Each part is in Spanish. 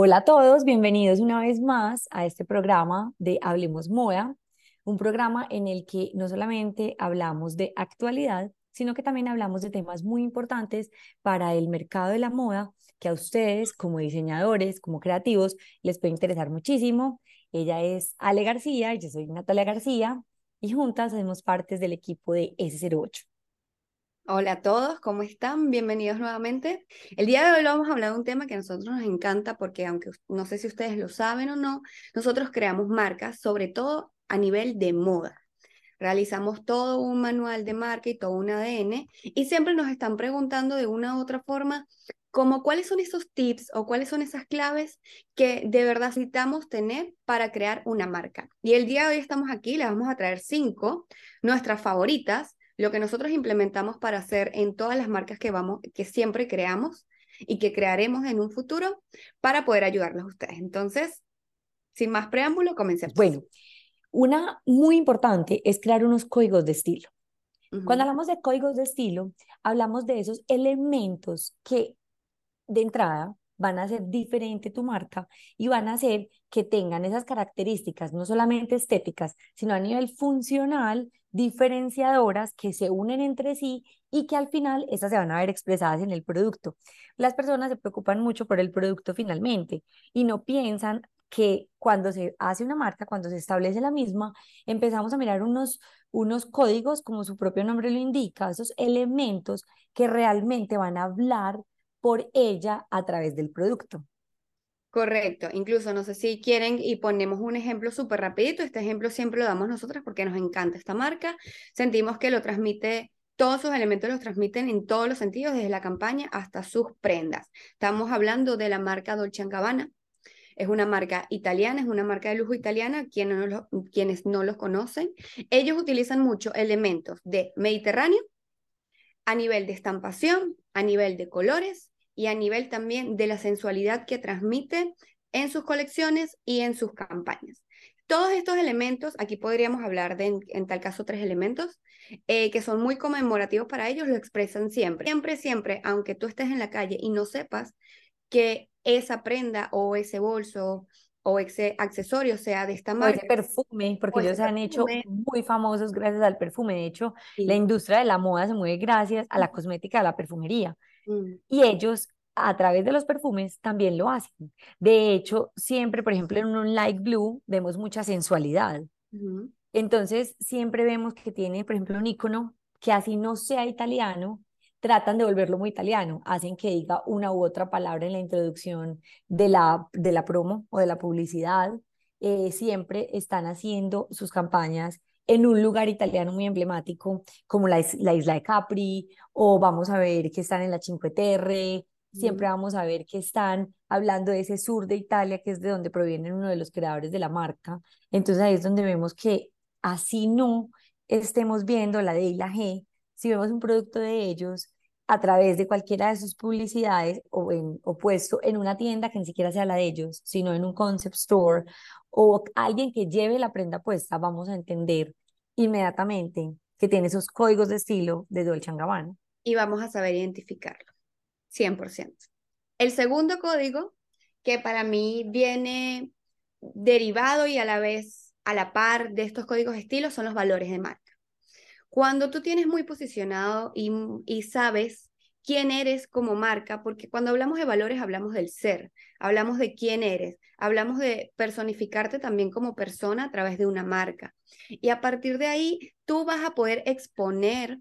Hola a todos, bienvenidos una vez más a este programa de Hablemos Moda, un programa en el que no solamente hablamos de actualidad, sino que también hablamos de temas muy importantes para el mercado de la moda que a ustedes como diseñadores, como creativos, les puede interesar muchísimo. Ella es Ale García, yo soy Natalia García y juntas hacemos parte del equipo de S08. Hola a todos, ¿cómo están? Bienvenidos nuevamente. El día de hoy vamos a hablar de un tema que a nosotros nos encanta porque aunque no sé si ustedes lo saben o no, nosotros creamos marcas, sobre todo a nivel de moda. Realizamos todo un manual de marca y todo un ADN y siempre nos están preguntando de una u otra forma como cuáles son esos tips o cuáles son esas claves que de verdad necesitamos tener para crear una marca. Y el día de hoy estamos aquí, les vamos a traer cinco, nuestras favoritas, lo que nosotros implementamos para hacer en todas las marcas que vamos, que siempre creamos y que crearemos en un futuro para poder ayudarlos a ustedes. Entonces, sin más preámbulo, comencemos. Bueno, una muy importante es crear unos códigos de estilo. Cuando hablamos de códigos de estilo, hablamos de esos elementos que de entrada van a hacer diferente tu marca y van a hacer que tengan esas características, no solamente estéticas, sino a nivel funcional, diferenciadoras que se unen entre sí y que al final esas se van a ver expresadas en el producto. Las personas se preocupan mucho por el producto finalmente y no piensan que cuando se hace una marca, cuando se establece la misma, empezamos a mirar unos, unos códigos, como su propio nombre lo indica, esos elementos que realmente van a hablar por ella a través del producto. Correcto, incluso no sé si quieren y ponemos un ejemplo súper rapidito, este ejemplo siempre lo damos nosotras porque nos encanta esta marca, sentimos que lo transmite, todos sus elementos los transmiten en todos los sentidos, desde la campaña hasta sus prendas. Estamos hablando de la marca Dolce Gabbana, es una marca italiana, es una marca de lujo italiana, quienes no, lo, quienes no los conocen, ellos utilizan mucho elementos de Mediterráneo a nivel de estampación, a nivel de colores y a nivel también de la sensualidad que transmite en sus colecciones y en sus campañas. Todos estos elementos, aquí podríamos hablar de, en, tal caso, tres elementos, eh, que son muy conmemorativos para ellos, lo expresan siempre. Siempre, siempre, aunque tú estés en la calle y no sepas que esa prenda o ese bolso o ese accesorio sea de esta marca. O ese perfume, porque ellos se han hecho muy famosos gracias al perfume. De hecho, la industria de la moda se mueve gracias a la cosmética, a la perfumería. Mm. Y ellos a través de los perfumes también lo hacen. De hecho, siempre, por ejemplo, en un light blue vemos mucha sensualidad. Entonces, siempre vemos que tiene, por ejemplo, un icono que así no sea italiano, tratan de volverlo muy italiano, hacen que diga una u otra palabra en la introducción de la, de la promo o de la publicidad. Eh, siempre están haciendo sus campañas en un lugar italiano muy emblemático como la, la, isla de Capri, o vamos a ver que están en la Cinque Terre, siempre vamos a ver que están hablando de ese sur de Italia, que es de donde proviene uno de los creadores de la marca. Entonces ahí es donde vemos que así no estemos viendo la D y la G, si vemos un producto de ellos a través de cualquiera de sus publicidades o, puesto en una tienda que ni siquiera sea la de ellos, sino en un concept store o alguien que lleve la prenda puesta, vamos a entender inmediatamente que tiene esos códigos de estilo de Dolce Gabbana. Y vamos a saber identificarlo, 100%. El segundo código, que para mí viene derivado y a la vez a la par de estos códigos de estilo, son los valores de marca. Cuando tú tienes muy posicionado y, y sabes quién eres como marca, porque cuando hablamos de valores hablamos del ser, hablamos de quién eres, hablamos de personificarte también como persona a través de una marca. Y a partir de ahí, tú vas a poder exponer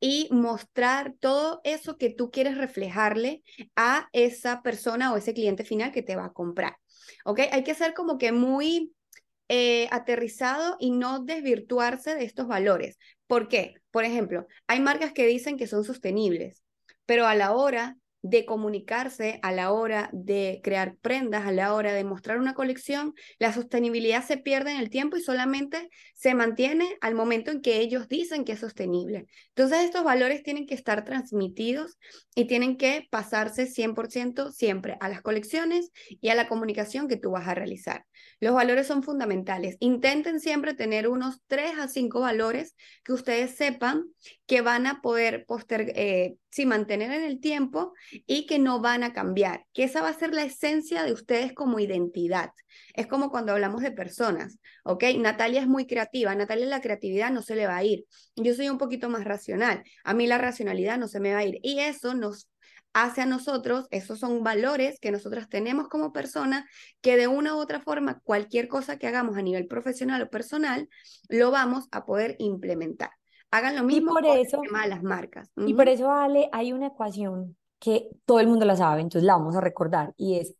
y mostrar todo eso que tú quieres reflejarle a esa persona o ese cliente final que te va a comprar. ¿Ok? Hay que ser como que muy eh, aterrizado y no desvirtuarse de estos valores. ¿Por qué? Por ejemplo, hay marcas que dicen que son sostenibles, pero a la hora de comunicarse, a la hora de crear prendas, a la hora de mostrar una colección, la sostenibilidad se pierde en el tiempo y solamente se mantiene al momento en que ellos dicen que es sostenible. Entonces estos valores tienen que estar transmitidos y tienen que pasarse 100% siempre a las colecciones y a la comunicación que tú vas a realizar. Los valores son fundamentales. Intenten siempre tener unos 3 a 5 valores que ustedes sepan que van a poder poster eh, mantener en el tiempo y que no van a cambiar, que esa va a ser la esencia de ustedes como identidad. Es como cuando hablamos de personas, ¿ok? Natalia es muy creativa, Natalia la creatividad no se le va a ir. Yo soy un poquito más racional, a mí la racionalidad no se me va a ir y eso nos hace a nosotros, esos son valores que nosotros tenemos como personas, que de una u otra forma, cualquier cosa que hagamos a nivel profesional o personal, lo vamos a poder implementar. Hagan lo mismo por eso, con las marcas. Y por eso, Ale, hay una ecuación que todo el mundo la sabe, entonces la vamos a recordar, y es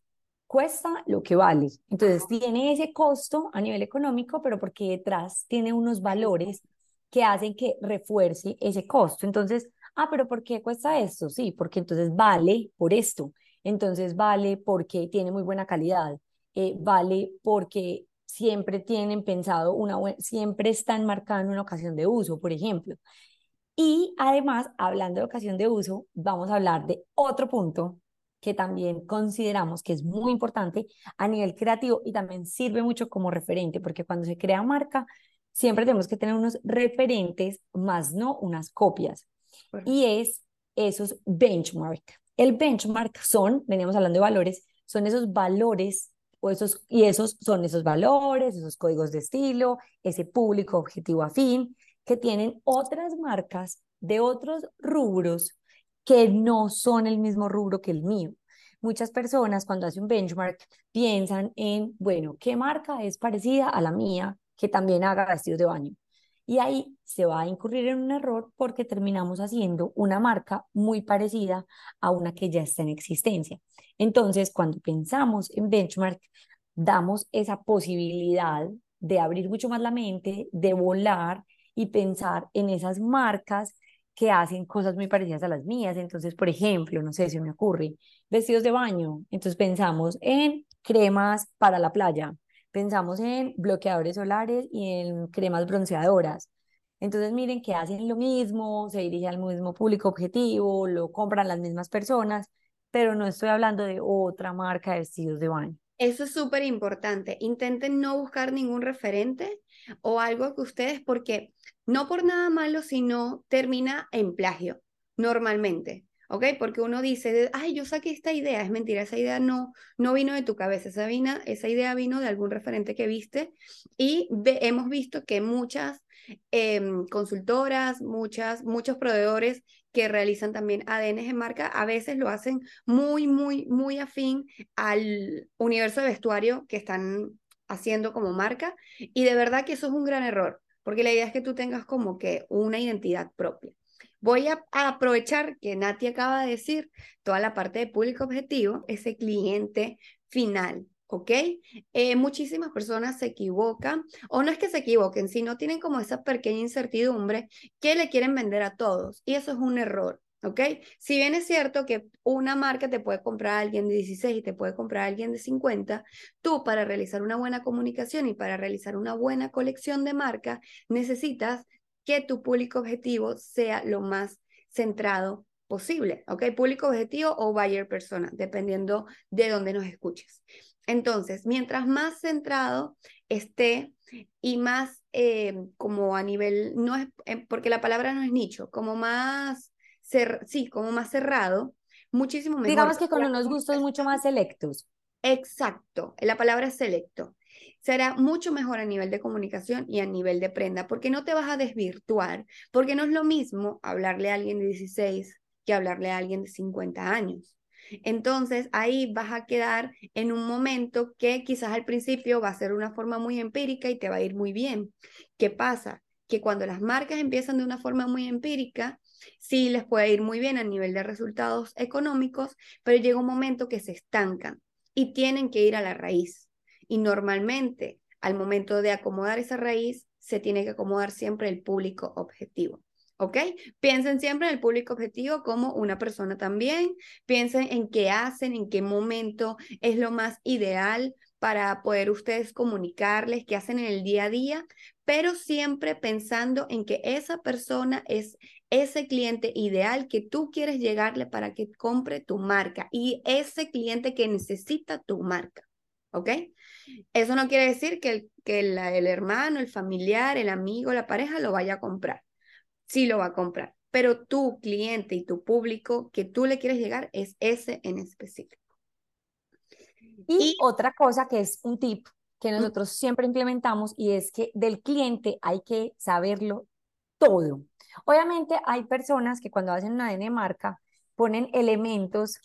cuesta lo que vale. Entonces tiene ese costo a nivel económico, pero porque detrás tiene unos valores que hacen que refuerce ese costo. Entonces, ah, pero ¿por qué cuesta esto? Sí, porque entonces vale por esto, entonces vale porque tiene muy buena calidad, eh, vale porque siempre tienen pensado una buena, siempre están marcando una ocasión de uso, por ejemplo. Y además, hablando de ocasión de uso, vamos a hablar de otro punto que también consideramos que es muy importante a nivel creativo y también sirve mucho como referente, porque cuando se crea marca, siempre tenemos que tener unos referentes, más no unas copias y es esos benchmark. El benchmark son, veníamos hablando de valores, son esos valores o esos, y esos son esos valores, esos códigos de estilo, ese público objetivo afín, que tienen otras marcas de otros rubros que no son el mismo rubro que el mío. Muchas personas cuando hacen un benchmark piensan en, bueno, ¿qué marca es parecida a la mía que también haga vestidos de baño? Y ahí se va a incurrir en un error porque terminamos haciendo una marca muy parecida a una que ya está en existencia. Entonces, cuando pensamos en benchmark, damos esa posibilidad de abrir mucho más la mente, de volar y pensar en esas marcas que hacen cosas muy parecidas a las mías. Entonces, por ejemplo, no sé si me ocurre, vestidos de baño. Entonces pensamos en cremas para la playa, pensamos en bloqueadores solares y en cremas bronceadoras. Entonces miren que hacen lo mismo, se dirigen al mismo público objetivo, lo compran las mismas personas, pero no estoy hablando de otra marca de vestidos de baño. Eso es súper importante. Intenten no buscar ningún referente o algo que ustedes, porque no por nada malo, sino termina en plagio, normalmente. ¿ok? Porque uno dice, ay, yo saqué esta idea, es mentira, esa idea no, no vino de tu cabeza, esa, esa idea vino de algún referente que viste y hemos visto que muchas em, consultoras, muchas, muchos proveedores que realizan también ADN en marca, a veces lo hacen muy, muy, muy afín al universo de vestuario que están haciendo como marca y de verdad que eso es un gran error, porque la idea es que tú tengas como que una identidad propia. Voy a, aprovechar que Nati acaba de decir toda la parte de público objetivo, ese cliente final. ¿ok? Eh, muchísimas personas se equivocan, o no es que se equivoquen, sino tienen como esa pequeña incertidumbre que le quieren vender a todos, y eso es un error. ¿Ok? Si bien es cierto que una marca te puede comprar a alguien de 16 y te puede comprar a alguien de 50, tú para realizar una buena comunicación y para realizar una buena colección de marca necesitas que tu público objetivo sea lo más centrado posible, ¿ok? Público objetivo o buyer persona, dependiendo de dónde nos escuches. Entonces, mientras más centrado esté y más eh, como a nivel, no es, eh, porque la palabra no es nicho, como más, sí, como más cerrado, muchísimo mejor. Digamos que con unos gustos mucho más selectos. Exacto, la palabra selecto será mucho mejor a nivel de comunicación y a nivel de prenda, porque no te vas a desvirtuar, porque no es lo mismo hablarle a alguien de 16 que hablarle a alguien de 50 años. Entonces ahí vas a quedar en un momento que quizás al principio va a ser una forma muy empírica y te va a ir muy bien. ¿Qué pasa? Que cuando las marcas empiezan de una forma muy empírica, sí les puede ir muy bien a nivel de resultados económicos, pero llega un momento que se estancan y tienen que ir a la raíz. Y normalmente, al momento de acomodar esa raíz, se tiene que acomodar siempre el público objetivo. ¿Ok? Piensen siempre en el público objetivo como una persona también. Piensen en qué hacen, en qué momento es lo más ideal para poder ustedes comunicarles qué hacen en el día a día, pero siempre pensando en que esa persona es ese cliente ideal que tú quieres llegarle para que compre tu marca y ese cliente que necesita tu marca. ¿Ok? Eso no quiere decir que, el, que el hermano, el familiar, el amigo, la pareja lo vaya a comprar. Sí lo va a comprar, pero tu cliente y tu público que tú le quieres llegar es ese en específico. Y, otra cosa que es un tip que nosotros siempre implementamos y es que del cliente hay que saberlo todo. Obviamente hay personas que cuando hacen una ADN marca ponen elementos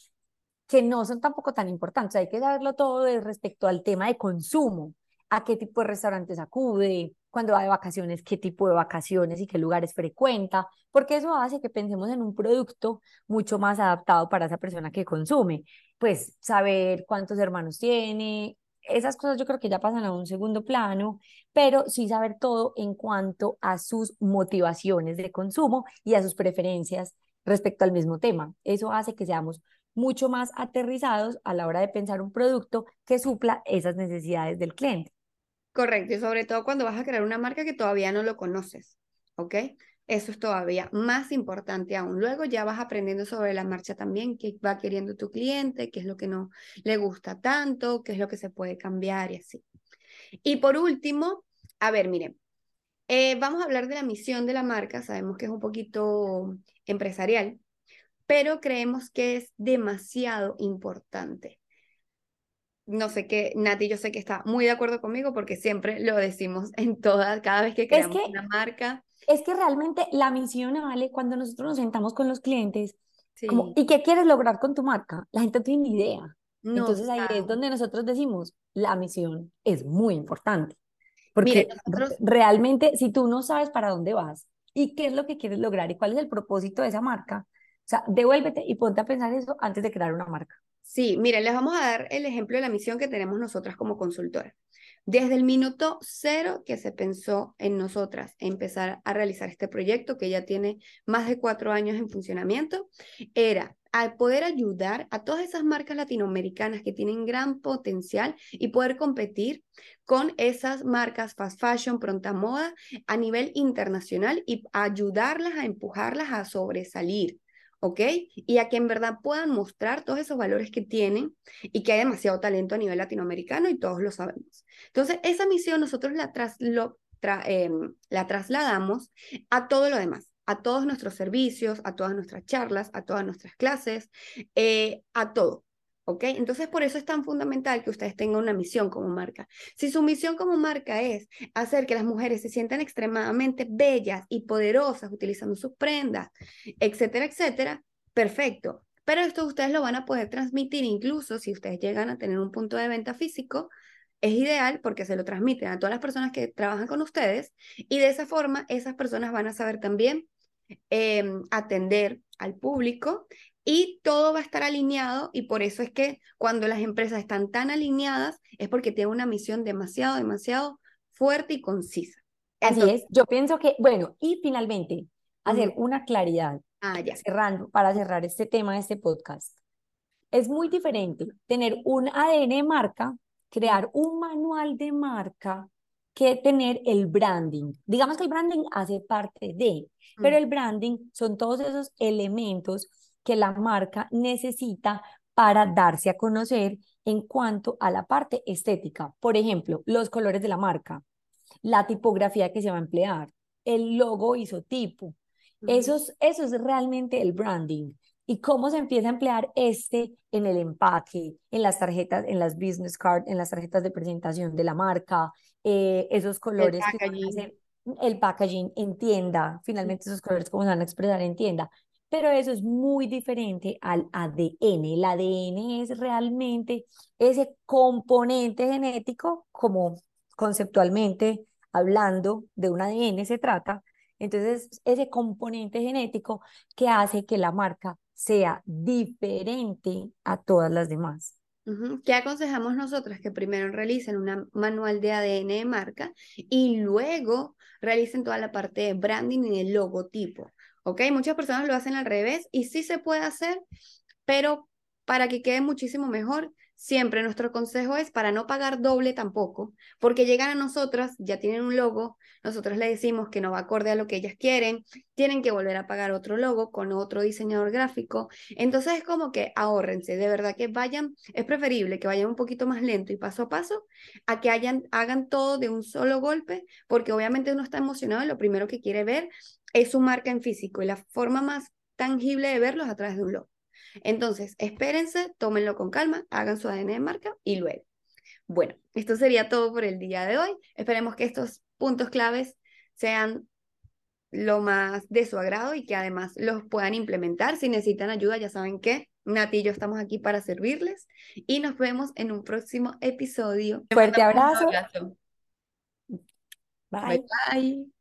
que no son tampoco tan importantes. Hay que saberlo todo respecto al tema de consumo, a qué tipo de restaurantes acude, cuando va de vacaciones, qué tipo de vacaciones y qué lugares frecuenta, porque eso hace que pensemos en un producto mucho más adaptado para esa persona que consume. Pues saber cuántos hermanos tiene, esas cosas yo creo que ya pasan a un segundo plano, pero sí saber todo en cuanto a sus motivaciones de consumo y a sus preferencias respecto al mismo tema. Eso hace que seamos mucho más aterrizados a la hora de pensar un producto que supla esas necesidades del cliente. Correcto, y sobre todo cuando vas a crear una marca que todavía no lo conoces, ¿ok? Eso es todavía más importante aún. Luego ya vas aprendiendo sobre la marcha también, qué va queriendo tu cliente, qué es lo que no le gusta tanto, qué es lo que se puede cambiar y así. Y por último, a ver, miren, eh, vamos a hablar de la misión de la marca. Sabemos que es un poquito empresarial, pero creemos que es demasiado importante. No sé qué, Nati, yo sé que está muy de acuerdo conmigo porque siempre lo decimos en todas, cada vez que creamos una marca. Es que realmente la misión, ¿vale? Cuando nosotros nos sentamos con los clientes, como, ¿y qué quieres lograr con tu marca? La gente no tiene ni idea. Entonces ahí es donde nosotros decimos, la misión es muy importante. Porque realmente, si tú no sabes para dónde vas y qué es lo que quieres lograr y cuál es el propósito de esa marca, o sea, devuélvete y ponte a pensar eso antes de crear una marca. Sí, miren, les vamos a dar el ejemplo de la misión que tenemos nosotras como consultoras. Desde el minuto cero que se pensó en nosotras empezar a realizar este proyecto, que ya tiene más de cuatro años en funcionamiento, era poder ayudar a todas esas marcas latinoamericanas que tienen gran potencial y poder competir con esas marcas fast fashion, pronta moda a nivel internacional y ayudarlas a empujarlas a sobresalir. ¿Ok? Y a que en verdad puedan mostrar todos esos valores que tienen y que hay demasiado talento a nivel latinoamericano y todos lo sabemos. Entonces, esa misión nosotros la, em, la trasladamos a todo lo demás a todos nuestros servicios, a todas nuestras charlas, a todas nuestras clases, eh, a todo. ¿Ok? Entonces, por eso es tan fundamental que ustedes tengan una misión como marca. Si su misión como marca es hacer que las mujeres se sientan extremadamente bellas y poderosas utilizando sus prendas, etcétera, etcétera, perfecto. Pero esto ustedes lo van a poder transmitir incluso si ustedes llegan a tener un punto de venta físico. Es ideal porque se lo transmiten a todas las personas que trabajan con ustedes y de esa forma esas personas van a saber también em, atender al público y todo va a estar alineado y por eso es que cuando las empresas están tan alineadas es porque tienen una misión demasiado, demasiado fuerte y concisa. Así es, yo pienso que, bueno, y finalmente, hacer una claridad, ah, ya. cerrando, para cerrar este tema de este podcast. Es muy diferente tener un ADN de marca, crear un manual de marca, que tener el branding. Digamos que el branding hace parte de, pero el branding son todos esos elementos que la marca necesita para darse a conocer en cuanto a la parte estética. Por ejemplo, los colores de la marca, la tipografía que se va a emplear, el logo isotipo. Eso es, eso es realmente el branding. Y cómo se empieza a emplear este en el empaque, en las tarjetas, en las business cards, en las tarjetas de presentación de la marca, eh, esos colores el packaging. el packaging en tienda, finalmente esos colores cómo se van a expresar en tienda pero eso es muy diferente al ADN. El ADN es realmente ese componente genético, como conceptualmente hablando de un ADN se trata. Entonces, ese componente genético que hace que la marca sea diferente a todas las demás. ¿Qué aconsejamos nosotras? Que primero realicen un manual de ADN de marca y luego realicen toda la parte de branding y de logotipo. ¿ok? Muchas personas lo hacen al revés y sí se puede hacer, pero para que quede muchísimo mejor siempre nuestro consejo es para no pagar doble tampoco, porque llegan a nosotras, ya tienen un logo, nosotros le decimos que no va acorde a lo que ellas quieren, tienen que volver a pagar otro logo con otro diseñador gráfico. Entonces es como que ahórrense, de verdad que vayan, es preferible que vayan un poquito más lento y paso a paso a que hayan, hagan todo de un solo golpe, porque obviamente uno está emocionado y lo primero que quiere ver es su marca en físico y la forma más tangible de verlo es a través de un logo. Entonces, espérense, tómenlo con calma, hagan su ADN de marca y luego. Bueno, esto sería todo por el día de hoy. Esperemos que estos puntos claves sean lo más de su agrado y que además los puedan implementar. Si necesitan ayuda, ya saben que Nati y yo estamos aquí para servirles y nos vemos en un próximo episodio. Fuerte abrazo. Bye. bye.